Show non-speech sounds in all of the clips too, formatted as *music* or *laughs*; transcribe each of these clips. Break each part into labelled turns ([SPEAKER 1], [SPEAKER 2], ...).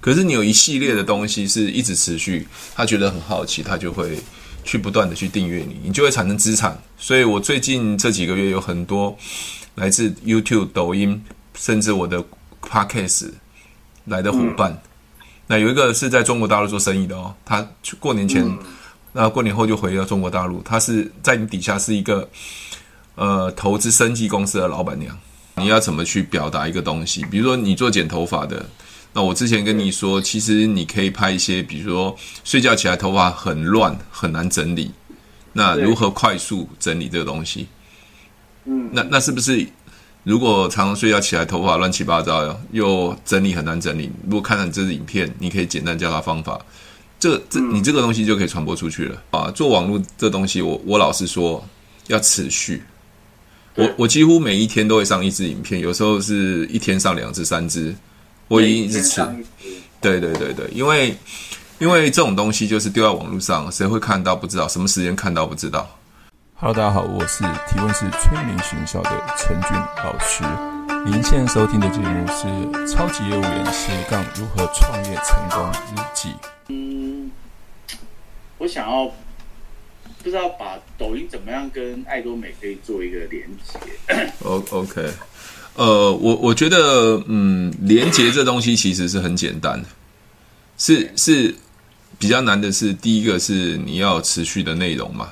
[SPEAKER 1] 可是你有一系列的东西是一直持续，他觉得很好奇，他就会去不断的去订阅你，你就会产生资产。所以我最近这几个月有很多来自 YouTube、抖音，甚至我的 Podcast 来的伙伴。嗯、那有一个是在中国大陆做生意的哦，他过年前，那、嗯、过年后就回到中国大陆。他是在你底下是一个呃投资生计公司的老板娘。你要怎么去表达一个东西？比如说你做剪头发的。那我之前跟你说，其实你可以拍一些，比如说睡觉起来头发很乱，很难整理，那如何快速整理这个东西？嗯，那那是不是如果常常睡觉起来头发乱七八糟，又整理很难整理？如果看到你这支影片，你可以简单教他方法，这这你这个东西就可以传播出去了啊！做网络这东西我，我我老实说要持续，我我几乎每一天都会上一支影片，有时候是一天上两支、三支。我已经一直吃，对对对对，因为因为这种东西就是丢在网络上，谁会看到不知道，什么时间看到不知道。
[SPEAKER 2] Hello，大家好，我是提问是催眠学校的陈俊老师。您现在收听的节目是《超级业务员斜杠如何创业成功日记》。
[SPEAKER 3] 嗯，我想要不知道把抖音怎么样跟爱多美可以做一个连接。
[SPEAKER 1] O OK。呃，我我觉得，嗯，连接这东西其实是很简单，是是比较难的是，第一个是你要有持续的内容嘛，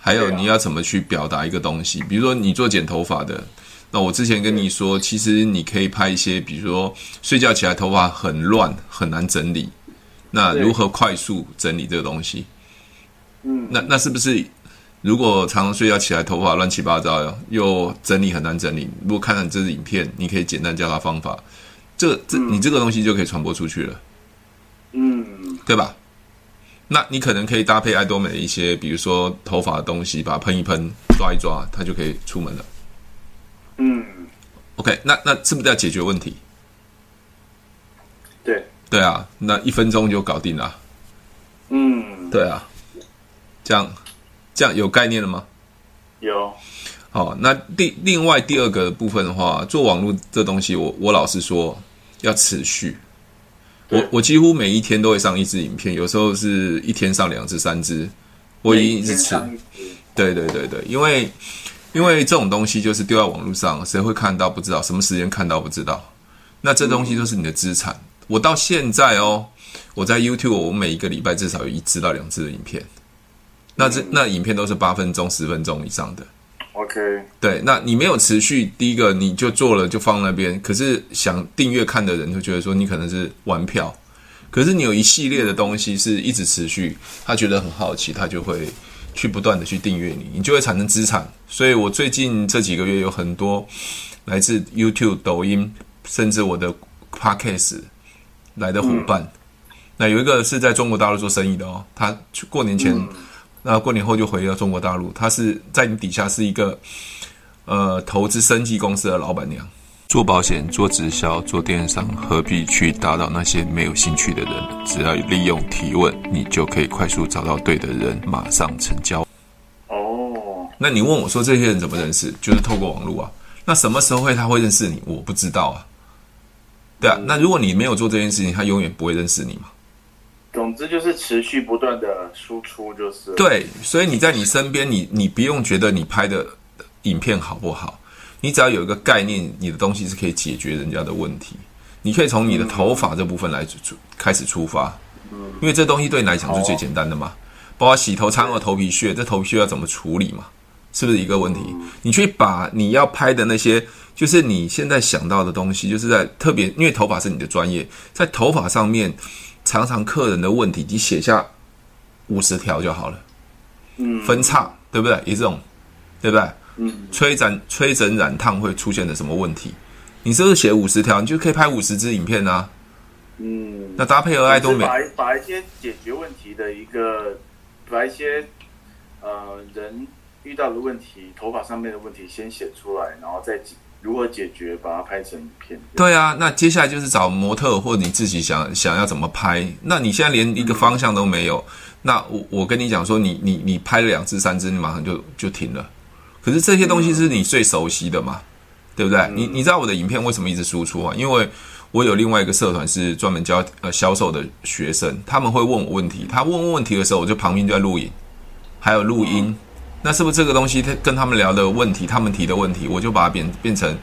[SPEAKER 1] 还有你要怎么去表达一个东西，比如说你做剪头发的，那我之前跟你说，其实你可以拍一些，比如说睡觉起来头发很乱，很难整理，那如何快速整理这个东西？嗯，那那是不是？如果常常睡觉起来头发乱七八糟，又整理很难整理，如果看到你这支影片，你可以简单教他方法，这这你这个东西就可以传播出去了，嗯，对吧？那你可能可以搭配爱多美的一些，比如说头发的东西，把它喷一喷，抓一抓，它就可以出门了。嗯，OK，那那是不是要解决问题？
[SPEAKER 3] 对，
[SPEAKER 1] 对啊，那一分钟就搞定了。嗯，对啊，这样。这样有概念了吗？
[SPEAKER 3] 有。
[SPEAKER 1] 好，那第另外第二个部分的话，做网络这东西我，我我老实说要持续。我我几乎每一天都会上一支影片，有时候是一天上两支、三支。我已经一直吃。对对对对，因为因为这种东西就是丢在网络上，谁会看到不知道，什么时间看到不知道。那这东西就是你的资产。我到现在哦，我在 YouTube，我每一个礼拜至少有一支到两支的影片。那这那影片都是八分钟、十分钟以上的。
[SPEAKER 3] OK，
[SPEAKER 1] 对，那你没有持续，第一个你就做了就放那边，可是想订阅看的人就觉得说你可能是玩票，可是你有一系列的东西是一直持续，他觉得很好奇，他就会去不断的去订阅你，你就会产生资产。所以我最近这几个月有很多来自 YouTube、抖音，甚至我的 Podcast 来的伙伴。嗯、那有一个是在中国大陆做生意的哦，他过年前。嗯那过年后就回到中国大陆，他是在你底下是一个呃投资生计公司的老板娘。
[SPEAKER 2] 做保险、做直销、做电商，何必去打扰那些没有兴趣的人？只要利用提问，你就可以快速找到对的人，马上成交。
[SPEAKER 1] 哦，那你问我说这些人怎么认识？就是透过网络啊。那什么时候会他会认识你？我不知道啊。对啊，那如果你没有做这件事情，他永远不会认识你嘛。
[SPEAKER 3] 总之就是持续不断的输出，就是
[SPEAKER 1] 对。所以你在你身边，你你不用觉得你拍的影片好不好，你只要有一个概念，你的东西是可以解决人家的问题。你可以从你的头发这部分来出开始出发，因为这东西对你来讲是最简单的嘛。包括洗头苍耳头皮屑，这头皮屑要怎么处理嘛？是不是一个问题？你去把你要拍的那些，就是你现在想到的东西，就是在特别，因为头发是你的专业，在头发上面。常常客人的问题，你写下五十条就好了。嗯，分叉对不对？一种，对不对？嗯，吹整吹整染烫会出现的什么问题？你是不是写五十条，你就可以拍五十支影片啊？嗯，那搭配和爱多美，
[SPEAKER 3] 把把一些解决问题的一个，把一些呃人遇到的问题，头发上面的问题先写出来，然后再解。如何解决？把它拍成影片。
[SPEAKER 1] 对啊，那接下来就是找模特，或者你自己想想要怎么拍。那你现在连一个方向都没有，嗯、那我我跟你讲说你，你你你拍了两支三支，你马上就就停了。可是这些东西是你最熟悉的嘛，嗯、对不对？嗯、你你知道我的影片为什么一直输出啊？因为我有另外一个社团是专门教呃销售的学生，他们会问我问题，他问问题的时候，我就旁边就在录影，还有录音。那是不是这个东西他跟他们聊的问题，他们提的问题，我就把它变变成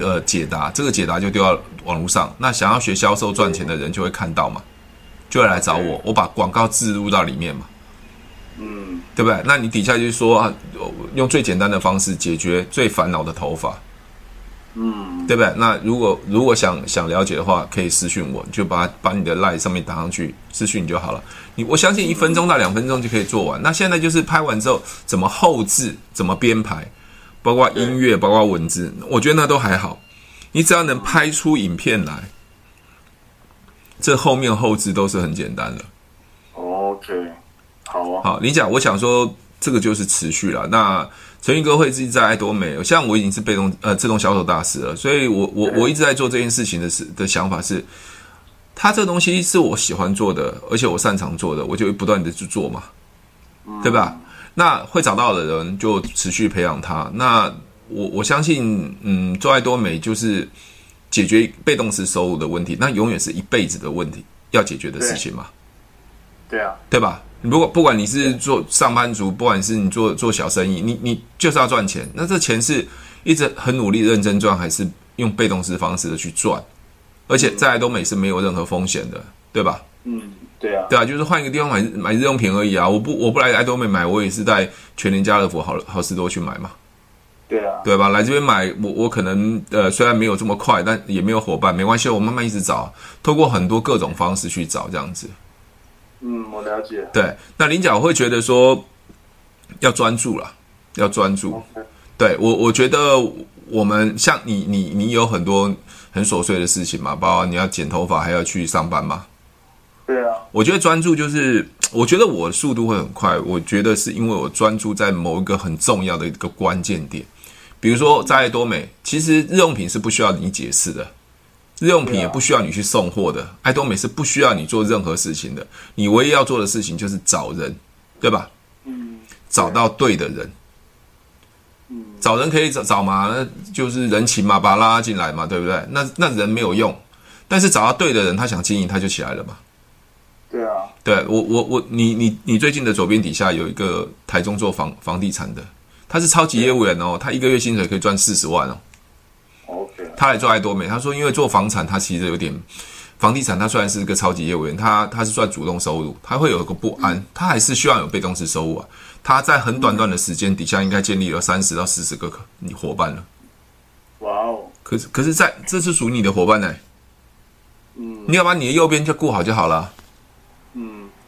[SPEAKER 1] 呃解答，这个解答就丢到网络上。那想要学销售赚钱的人就会看到嘛，就会来找我，我把广告植入到里面嘛。
[SPEAKER 3] 嗯，
[SPEAKER 1] 对不对？那你底下就是说啊，用最简单的方式解决最烦恼的头发，
[SPEAKER 3] 嗯，
[SPEAKER 1] 对不对？那如果如果想想了解的话，可以私讯我，就把把你的 line 上面打上去，私讯你就好了。你我相信一分钟到两分钟就可以做完。那现在就是拍完之后怎么后置，怎么编排，包括音乐，包括文字，我觉得那都还好。你只要能拍出影片来，这后面后置都是很简单的。
[SPEAKER 3] OK。好啊，
[SPEAKER 1] 好，你讲，我想说这个就是持续了。那成俊哥会自己在爱多美，像我已经是被动呃自动销售大师了，所以我我我一直在做这件事情的是的想法是，他这个东西是我喜欢做的，而且我擅长做的，我就会不断的去做嘛，对吧？那会找到的人就持续培养他。那我我相信，嗯，做爱多美就是解决被动式收入的问题，那永远是一辈子的问题要解决的事情嘛。
[SPEAKER 3] 对啊，
[SPEAKER 1] 对吧？如果不管你是做上班族，不管是你做做小生意，你你就是要赚钱。那这钱是一直很努力认真赚，还是用被动式方式的去赚？而且在爱多美是没有任何风险的，对吧？
[SPEAKER 3] 嗯，对啊，
[SPEAKER 1] 对啊，就是换一个地方买买日用品而已啊！我不我不来爱多美买，我也是在全联、家乐福、好好事多去买嘛。
[SPEAKER 3] 对啊，
[SPEAKER 1] 对吧？来这边买，我我可能呃虽然没有这么快，但也没有伙伴，没关系，我慢慢一直找，透过很多各种方式去找这样子。
[SPEAKER 3] 嗯，我了解。
[SPEAKER 1] 对，那菱角会觉得说要专注了，要专注。对我，我觉得我们像你，你，你有很多很琐碎的事情嘛，包括你要剪头发，还要去上班嘛。
[SPEAKER 3] 对啊。我
[SPEAKER 1] 觉得专注就是，我觉得我的速度会很快。我觉得是因为我专注在某一个很重要的一个关键点，比如说在爱多美，其实日用品是不需要你解释的。日用品也不需要你去送货的，爱多美是不需要你做任何事情的，你唯一要做的事情就是找人，对吧？
[SPEAKER 3] 嗯，
[SPEAKER 1] 找到对的人，
[SPEAKER 3] 嗯，
[SPEAKER 1] 找人可以找找嘛，那就是人情嘛，把他拉进来嘛，对不对？那那人没有用，但是找到对的人，他想经营他就起来了嘛。
[SPEAKER 3] 对啊，
[SPEAKER 1] 对我我我你你你最近的左边底下有一个台中做房房地产的，他是超级业务员哦，他一个月薪水可以赚四十万哦。他来做爱多美，他说因为做房产，他其实有点房地产，他虽然是一个超级业务员，他他是算主动收入，他会有一个不安，他还是需要有被动式收入啊。他在很短短的时间底下，应该建立了三十到四十个你伙伴了。
[SPEAKER 3] 哇哦！
[SPEAKER 1] 可是可是在这是属于你的伙伴呢、欸。
[SPEAKER 3] 嗯，
[SPEAKER 1] 你要把你的右边就顾好就好了。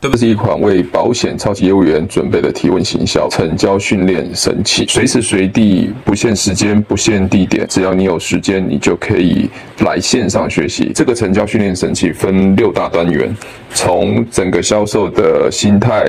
[SPEAKER 2] 这是一款为保险超级业务员准备的提问行销成交训练神器，随时随地，不限时间，不限地点，只要你有时间，你就可以来线上学习。这个成交训练神器分六大单元，从整个销售的心态。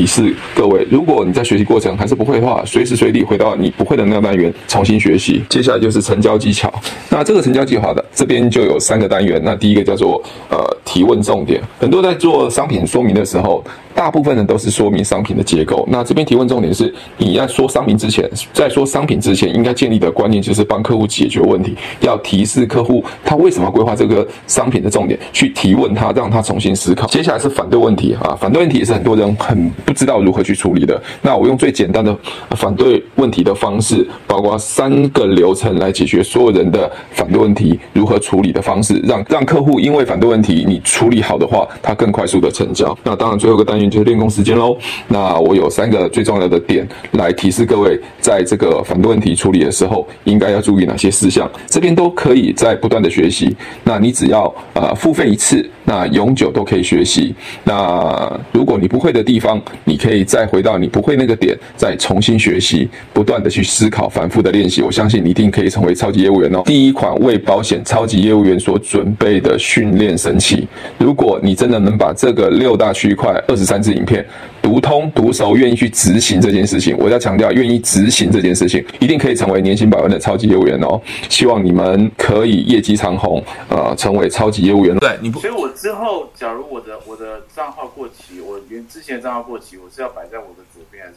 [SPEAKER 1] 提示各位。如果你在学习过程还是不会的话，随时随地回到你不会的那个单元重新学习。接下来就是成交技巧。那这个成交计划的这边就有三个单元。那第一个叫做呃提问重点，很多在做商品说明的时候。大部分人都是说明商品的结构。那这边提问重点是，你要说商品之前，在说商品之前，应该建立的观念就是帮客户解决问题，要提示客户他为什么规划这个商品的重点，去提问他，让他重新思考。接下来是反对问题啊，反对问题也是很多人很不知道如何去处理的。那我用最简单的反对问题的方式，包括三个流程来解决所有人的反对问题如何处理的方式，让让客户因为反对问题你处理好的话，他更快速的成交。那当然最后一个单元。就是练功时间喽。那我有三个最重要的点来提示各位，在这个反对问题处理的时候，应该要注意哪些事项。这边都可以在不断的学习。那你只要呃付费一次，那永久都可以学习。那如果你不会的地方，你可以再回到你不会那个点，再重新学习，不断的去思考，反复的练习。我相信你一定可以成为超级业务员哦。第一款为保险超级业务员所准备的训练神器。如果你真的能把这个六大区块二十三。支影片读通读熟，愿意去执行这件事情。我要强调，愿意执行这件事情，一定可以成为年薪百万的超级业务员哦。希望你们可以业绩长虹，呃，成为超级业务员。
[SPEAKER 4] 对，你不，
[SPEAKER 3] 所以我之后，假如我的我的账号过期，我原之前的账号过期，我是要摆在我的左边还是？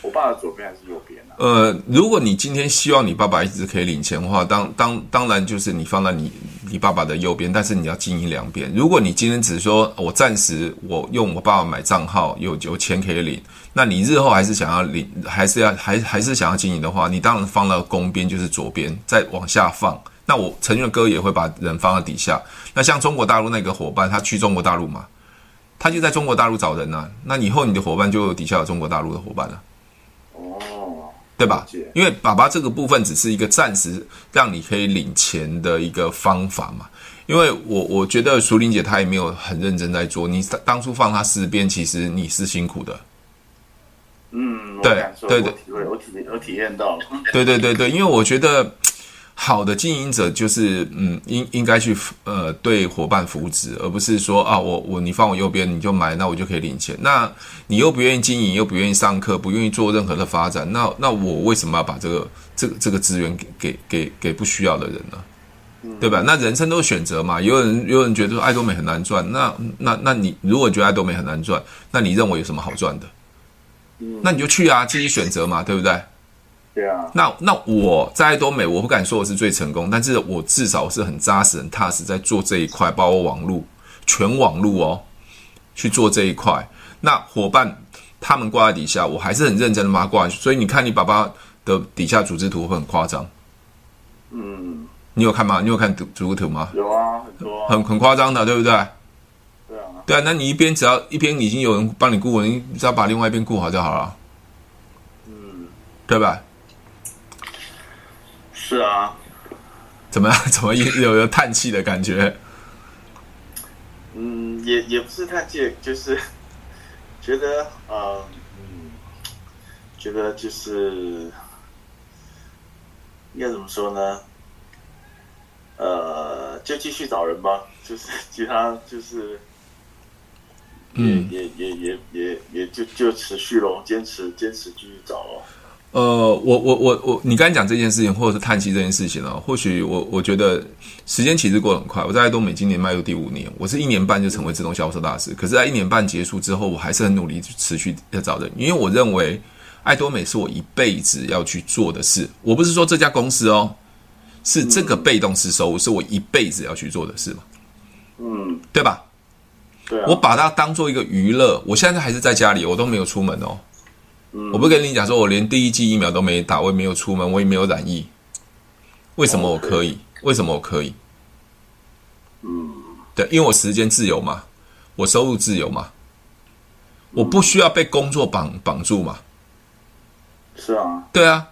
[SPEAKER 3] 我爸的左边还是右边呢？
[SPEAKER 4] 呃，如果你今天希望你爸爸一直可以领钱的话，当当当然就是你放在你你爸爸的右边，但是你要经营两边。如果你今天只是说我暂时我用我爸爸买账号有有钱可以领，那你日后还是想要领，还是要还还是想要经营的话，你当然放到公边就是左边，再往下放。那我陈俊哥也会把人放到底下。那像中国大陆那个伙伴，他去中国大陆嘛，他就在中国大陆找人呐、啊。那以后你的伙伴就底下有中国大陆的伙伴了。
[SPEAKER 3] 哦，
[SPEAKER 4] 对吧？因为爸爸这个部分只是一个暂时让你可以领钱的一个方法嘛。因为我我觉得淑玲姐她也没有很认真在做，你当初放她四边，其实你是辛苦的。
[SPEAKER 3] 嗯，
[SPEAKER 4] 对对对，
[SPEAKER 3] 我体我体验到了。*laughs*
[SPEAKER 4] 对对对对，因为我觉得。好的经营者就是，嗯，应应该去呃对伙伴扶持，而不是说啊，我我你放我右边你就买，那我就可以领钱。那你又不愿意经营，又不愿意上课，不愿意做任何的发展，那那我为什么要把这个这个这个资源给给给给不需要的人呢？对吧？那人生都是选择嘛。有人有人觉得说爱多美很难赚，那那那你如果觉得爱多美很难赚，那你认为有什么好赚的？那你就去啊，自己选择嘛，对不对？
[SPEAKER 3] 对啊，
[SPEAKER 4] 那那我在爱多美，我不敢说我是最成功，但是我至少是很扎实、很踏实在做这一块，包括网络、全网络哦，去做这一块。那伙伴
[SPEAKER 1] 他们挂在底下，我还是很认真的把它挂去。所以你看，你爸爸的底下组织图会很夸张。
[SPEAKER 3] 嗯，
[SPEAKER 1] 你有看吗？你有看组组织图吗？
[SPEAKER 3] 有啊，很多、啊，
[SPEAKER 1] 很很夸张的，对不对？
[SPEAKER 3] 对啊，
[SPEAKER 1] 对啊。那你一边只要一边已经有人帮你顾了，你只要把另外一边顾好就好了。
[SPEAKER 3] 嗯，
[SPEAKER 1] 对吧？
[SPEAKER 3] 是啊。
[SPEAKER 1] 怎么样？*laughs* 怎么有有叹气的感觉？
[SPEAKER 3] 嗯，也也不是叹气，就是 *laughs* 觉得呃，嗯，觉得就是应该怎么说呢？呃，就继续找人吧，就是 *laughs* 其他就是，嗯，也也也也也就就持续咯，坚持坚持继续找咯。
[SPEAKER 1] 呃，我我我我，你刚才讲这件事情，或者是叹息这件事情呢？或许我我觉得时间其实过得很快。我在爱多美今年迈入第五年，我是一年半就成为自动销售大师。可是，在一年半结束之后，我还是很努力持续在找人，因为我认为爱多美是我一辈子要去做的事。我不是说这家公司哦，是这个被动式收入是我一辈子要去做的事嘛？
[SPEAKER 3] 嗯，
[SPEAKER 1] 对吧？
[SPEAKER 3] 对啊，
[SPEAKER 1] 我把它当做一个娱乐。我现在还是在家里，我都没有出门哦。我不跟你讲说，我连第一剂疫苗都没打，我也没有出门，我也没有染疫。为什么我可以？为什么我可以？
[SPEAKER 3] 嗯，
[SPEAKER 1] 对，因为我时间自由嘛，我收入自由嘛，我不需要被工作绑绑住嘛。
[SPEAKER 3] 是啊，
[SPEAKER 1] 对啊，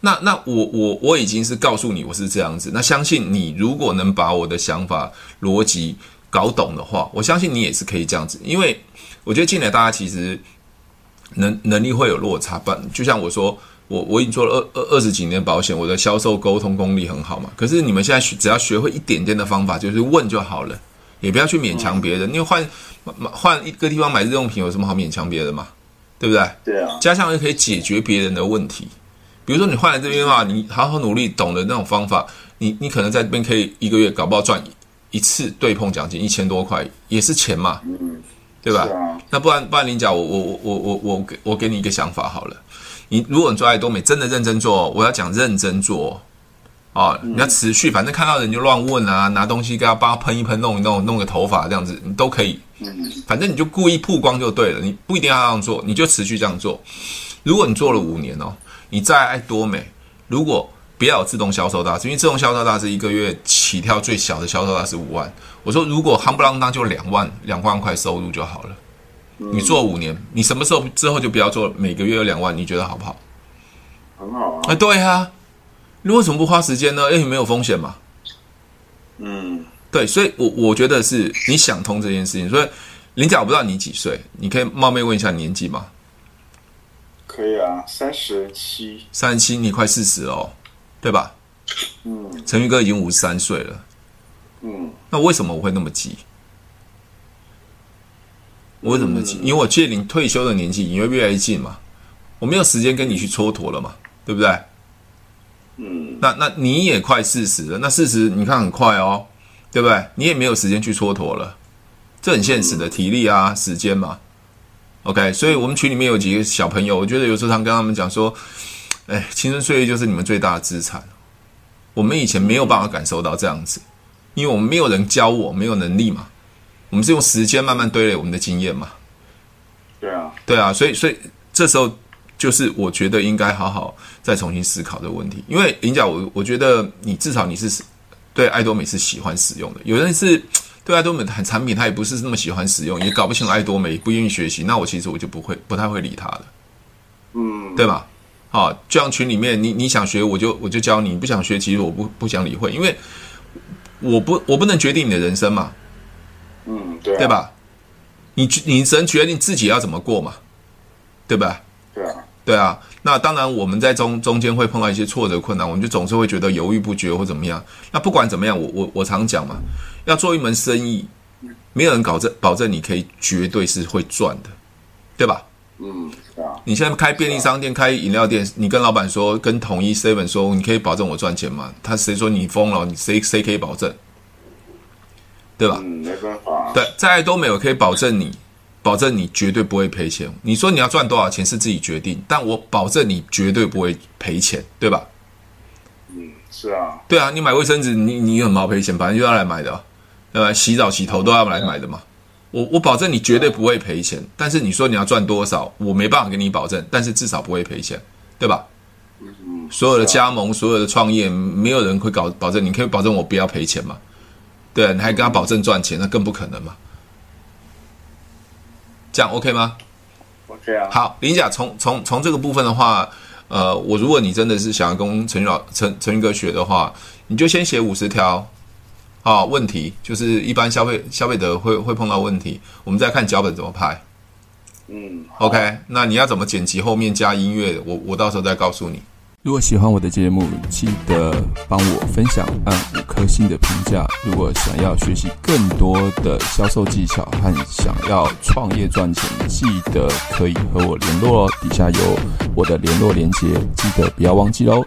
[SPEAKER 1] 那那我我我已经是告诉你我是这样子，那相信你如果能把我的想法逻辑搞懂的话，我相信你也是可以这样子，因为我觉得进来大家其实。能能力会有落差，不，就像我说，我我已经做了二二二十几年保险，我的销售沟通功力很好嘛。可是你们现在学只要学会一点点的方法，就是问就好了，也不要去勉强别人。因为换换一个地方买日用品有什么好勉强别人嘛？对不对？
[SPEAKER 3] 对啊。
[SPEAKER 1] 加上又可以解决别人的问题，比如说你换来这边的话，你好好努力，懂得那种方法，你你可能在这边可以一个月搞不好赚一次对碰奖金一千多块，也是钱嘛。
[SPEAKER 3] 嗯。
[SPEAKER 1] 对吧？
[SPEAKER 3] 啊、
[SPEAKER 1] 那不然不然，林甲，我我我我我我给我给你一个想法好了。你如果你做爱多美，真的认真做，我要讲认真做啊！你要持续，反正看到人就乱问啊，拿东西给他帮他喷一喷，弄一弄，弄个头发这样子，你都可以。反正你就故意曝光就对了，你不一定要这样做，你就持续这样做。如果你做了五年哦，你再爱多美，如果不要有自动销售大师，因为自动销售大师一个月起跳最小的销售大师五万。我说如果夯不啷当就两万两万块收入就好了。你做五年，你什么时候之后就不要做每个月有两万？你觉得好不好？
[SPEAKER 3] 很好啊。
[SPEAKER 1] 哎，对啊，你为什么不花时间呢？因为没有风险嘛。
[SPEAKER 3] 嗯，
[SPEAKER 1] 对，所以我我觉得是你想通这件事情。所以林甲，我不知道你几岁，你可以冒昧问一下年纪吗？
[SPEAKER 3] 可以啊，三十七。
[SPEAKER 1] 三十七，你快四十哦。对吧？
[SPEAKER 3] 嗯，
[SPEAKER 1] 陈宇哥已经五十三岁了。
[SPEAKER 3] 嗯，
[SPEAKER 1] 那为什么我会那么急？我为什么那么急？因为我距离你退休的年纪因为越来越近嘛，我没有时间跟你去蹉跎了嘛，对不对？
[SPEAKER 3] 嗯，
[SPEAKER 1] 那那你也快四十了，那四十你看很快哦，对不对？你也没有时间去蹉跎了，这很现实的体力啊，时间嘛。OK，所以我们群里面有几个小朋友，我觉得有时候常跟他们讲说。哎，青春岁月就是你们最大的资产。我们以前没有办法感受到这样子，因为我们没有人教我，没有能力嘛。我们是用时间慢慢堆累我们的经验嘛。
[SPEAKER 3] 对啊，
[SPEAKER 1] 对啊，所以所以这时候就是我觉得应该好好再重新思考这个问题。因为林甲，我我觉得你至少你是对爱多美是喜欢使用的。有人是对爱多美的产品他也不是那么喜欢使用，也搞不清楚爱多美，不愿意学习，那我其实我就不会不太会理他的。
[SPEAKER 3] 嗯，
[SPEAKER 1] 对吧？好，就像群里面，你你想学，我就我就教你；你不想学，其实我不不想理会，因为我不我不能决定你的人生嘛，
[SPEAKER 3] 嗯，对、啊，
[SPEAKER 1] 对吧？你你只能决定自己要怎么过嘛，对吧？
[SPEAKER 3] 对啊，
[SPEAKER 1] 对啊。那当然，我们在中中间会碰到一些挫折困难，我们就总是会觉得犹豫不决或怎么样。那不管怎么样，我我我常讲嘛，要做一门生意，没有人保证保证你可以绝对是会赚的，对吧？
[SPEAKER 3] 嗯，是啊。
[SPEAKER 1] 你现在开便利商店、开饮料店，你跟老板说，跟统一 seven 说，你可以保证我赚钱吗？他谁说你疯了？你谁谁可以保证？对吧？
[SPEAKER 3] 嗯，没办法。
[SPEAKER 1] 对，在爱多美，我可以保证你，保证你绝对不会赔钱。你说你要赚多少钱是自己决定，但我保证你绝对不会赔钱，对吧？
[SPEAKER 3] 嗯，是啊。
[SPEAKER 1] 对啊，你买卫生纸，你你有毛赔钱？反正就要来买的，对吧？洗澡洗头都要来买的嘛，我我保证你绝对不会赔钱，但是你说你要赚多少，我没办法给你保证，但是至少不会赔钱，对吧？
[SPEAKER 3] 嗯，
[SPEAKER 1] 所有的加盟，所有的创业，没有人会搞保证，你可以保证我不要赔钱嘛？对，你还跟他保证赚钱，那更不可能嘛。这样 OK 吗
[SPEAKER 3] ？OK 啊。
[SPEAKER 1] 好，林甲，从从从这个部分的话，呃，我如果你真的是想要跟陈老陈陈宇哥学的话，你就先写五十条。啊、哦，问题就是一般消费消费者会会碰到问题，我们再看脚本怎么拍。
[SPEAKER 3] 嗯
[SPEAKER 1] ，OK，那你要怎么剪辑后面加音乐？我我到时候再告诉你。
[SPEAKER 2] 如果喜欢我的节目，记得帮我分享，按五颗星的评价。如果想要学习更多的销售技巧和想要创业赚钱，记得可以和我联络哦。底下有我的联络连接，记得不要忘记喽。